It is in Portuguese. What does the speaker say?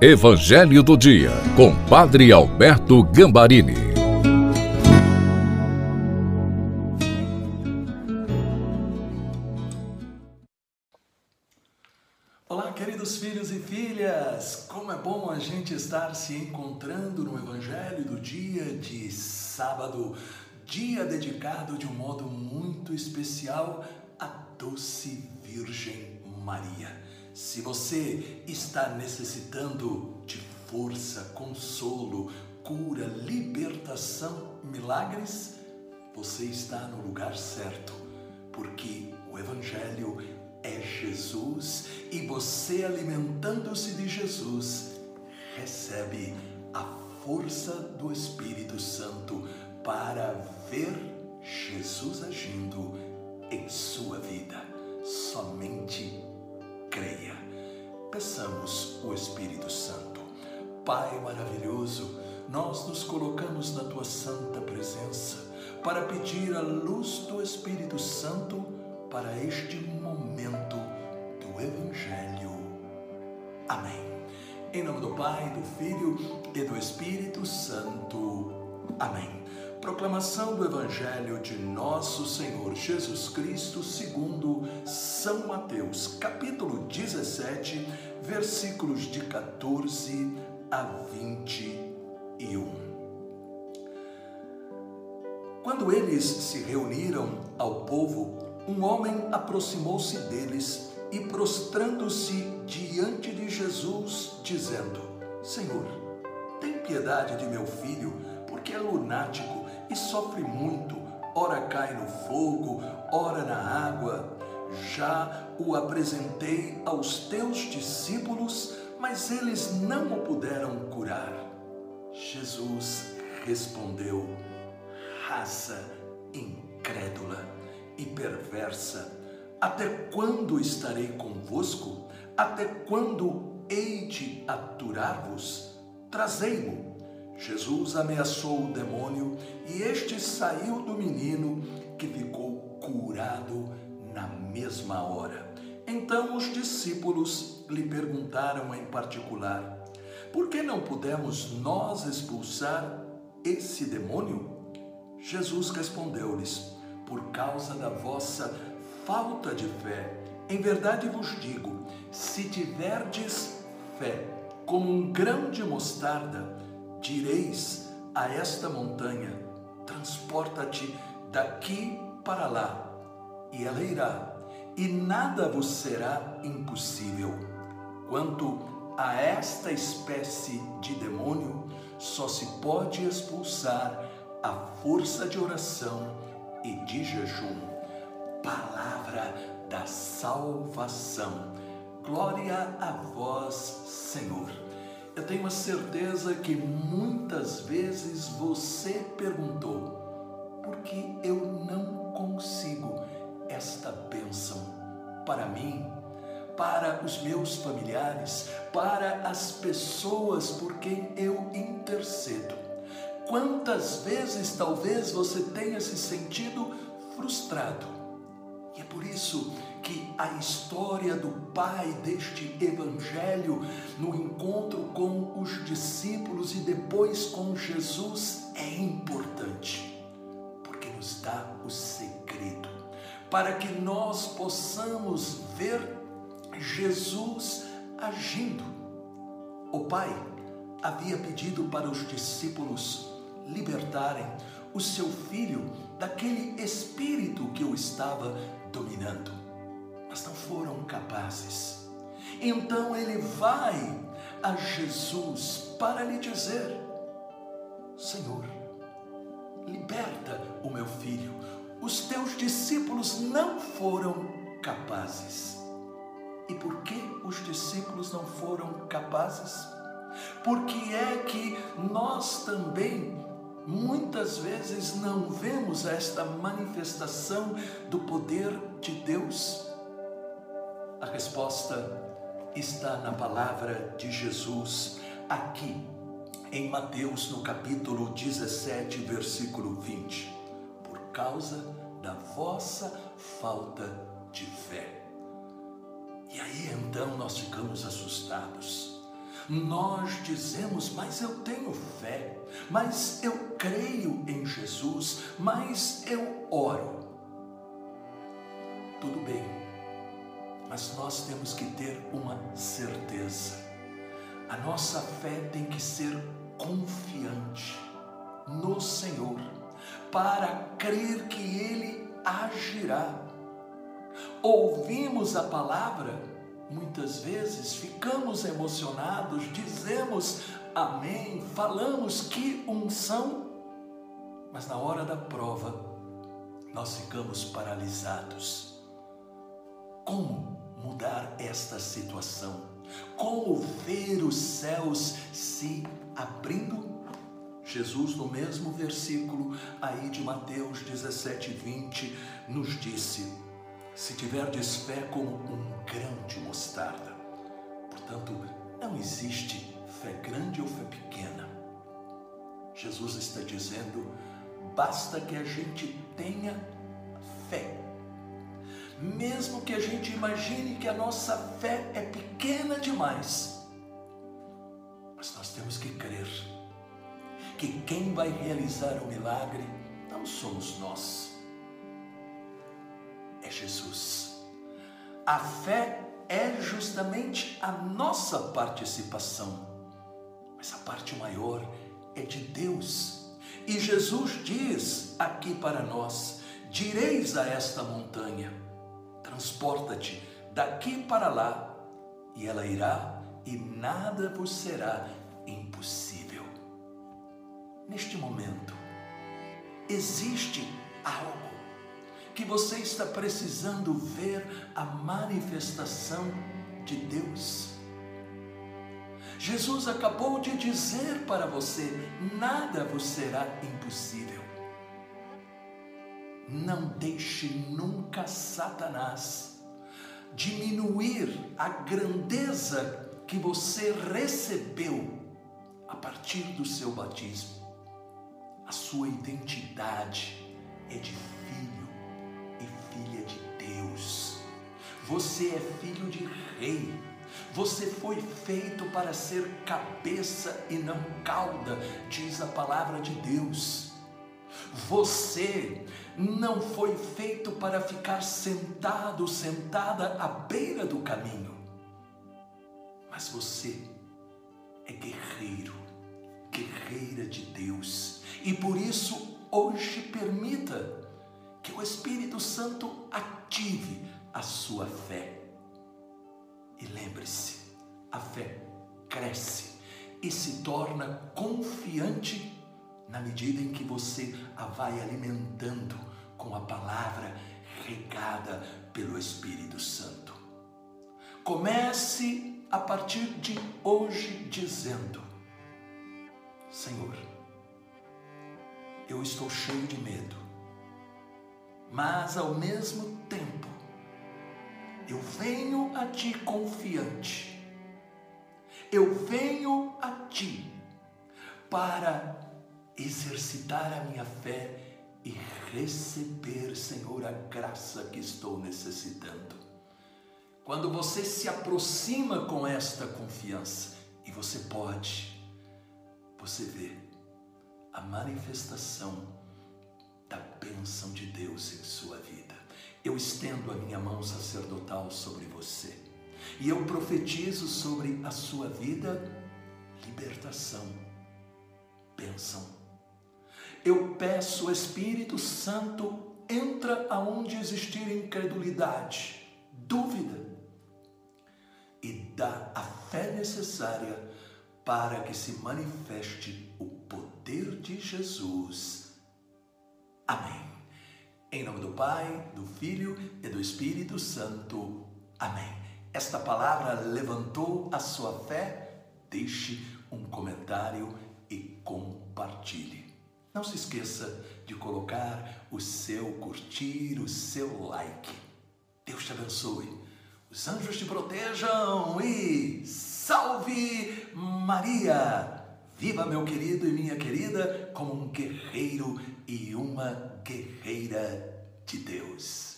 Evangelho do Dia, com Padre Alberto Gambarini. Olá, queridos filhos e filhas! Como é bom a gente estar se encontrando no Evangelho do Dia de sábado, dia dedicado de um modo muito especial à doce Virgem Maria. Se você está necessitando de força, consolo, cura, libertação, milagres, você está no lugar certo, porque o Evangelho é Jesus e você, alimentando-se de Jesus, recebe a força do Espírito Santo para ver Jesus agindo em sua vida. Somente. Peçamos o Espírito Santo. Pai maravilhoso, nós nos colocamos na tua santa presença para pedir a luz do Espírito Santo para este momento do Evangelho. Amém. Em nome do Pai, do Filho e do Espírito Santo. Amém. Proclamação do Evangelho de Nosso Senhor Jesus Cristo, segundo São Mateus, capítulo 17, versículos de 14 a 21. Quando eles se reuniram ao povo, um homem aproximou-se deles e, prostrando-se diante de Jesus, dizendo: Senhor, tem piedade de meu filho, porque é lunático e sofre muito, ora cai no fogo, ora na água. Já o apresentei aos teus discípulos, mas eles não o puderam curar. Jesus respondeu: Raça incrédula e perversa, até quando estarei convosco? Até quando hei de aturar-vos? Trazei-mo. Jesus ameaçou o demônio e este saiu do menino que ficou curado na mesma hora. Então os discípulos lhe perguntaram em particular: Por que não pudemos nós expulsar esse demônio? Jesus respondeu-lhes: Por causa da vossa falta de fé. Em verdade vos digo: se tiverdes fé como um grão de mostarda, direis a esta montanha: transporta-te daqui para lá, e ela irá, e nada vos será impossível. Quanto a esta espécie de demônio, só se pode expulsar a força de oração e de jejum. Palavra da salvação. Glória a vós, Senhor. Eu tenho a certeza que muitas vezes você perguntou: por que eu não consigo para mim, para os meus familiares, para as pessoas por quem eu intercedo? Quantas vezes talvez você tenha se sentido frustrado? E é por isso que a história do pai deste evangelho, no encontro com os discípulos e depois com Jesus, é importante, porque nos dá o segredo para que nós possamos ver Jesus agindo. O pai havia pedido para os discípulos libertarem o seu filho daquele espírito que o estava dominando, mas não foram capazes. Então ele vai a Jesus para lhe dizer: Senhor, Os teus discípulos não foram capazes. E por que os discípulos não foram capazes? Porque é que nós também muitas vezes não vemos esta manifestação do poder de Deus? A resposta está na palavra de Jesus aqui em Mateus, no capítulo 17, versículo 20. Por causa da vossa falta de fé. E aí então nós ficamos assustados nós dizemos, mas eu tenho fé, mas eu creio em Jesus, mas eu oro. Tudo bem, mas nós temos que ter uma certeza. A nossa fé tem que ser confiante no Senhor, para crer que Ele agirá. Ouvimos a palavra, muitas vezes ficamos emocionados, dizemos amém, falamos que unção, mas na hora da prova nós ficamos paralisados. Como mudar esta situação? Como ver os céus se abrindo? Jesus, no mesmo versículo aí de Mateus 17, 20, nos disse: Se tiverdes fé como um grão de mostarda, portanto, não existe fé grande ou fé pequena. Jesus está dizendo: basta que a gente tenha fé. Mesmo que a gente imagine que a nossa fé é pequena demais, mas nós temos que crer que quem vai realizar o milagre não somos nós, é Jesus. A fé é justamente a nossa participação, mas a parte maior é de Deus. E Jesus diz aqui para nós: direis a esta montanha, transporta-te daqui para lá, e ela irá, e nada vos será impossível neste momento, existe algo que você está precisando ver a manifestação de Deus. Jesus acabou de dizer para você: nada vos será impossível. Não deixe nunca Satanás diminuir a grandeza que você recebeu a partir do seu batismo. A sua identidade é de filho e filha de Deus. Você é filho de rei. Você foi feito para ser cabeça e não cauda, diz a palavra de Deus. Você não foi feito para ficar sentado, sentada à beira do caminho. Mas você é guerreiro, guerreira de Deus e por isso, hoje, permita que o Espírito Santo ative a sua fé. E lembre-se, a fé cresce e se torna confiante na medida em que você a vai alimentando com a palavra regada pelo Espírito Santo. Comece a partir de hoje dizendo: Senhor, eu estou cheio de medo. Mas ao mesmo tempo, eu venho a ti confiante. Eu venho a ti para exercitar a minha fé e receber, Senhor, a graça que estou necessitando. Quando você se aproxima com esta confiança, e você pode, você vê a manifestação da bênção de Deus em sua vida. Eu estendo a minha mão sacerdotal sobre você e eu profetizo sobre a sua vida libertação, bênção. Eu peço, Espírito Santo, entra aonde existir incredulidade, dúvida, e dá a fé necessária para que se manifeste o poder de Jesus. Amém. Em nome do Pai, do Filho e do Espírito Santo. Amém. Esta palavra levantou a sua fé? Deixe um comentário e compartilhe. Não se esqueça de colocar o seu curtir, o seu like. Deus te abençoe. Os anjos te protejam e salve Maria! Viva, meu querido e minha querida, como um guerreiro e uma guerreira de Deus.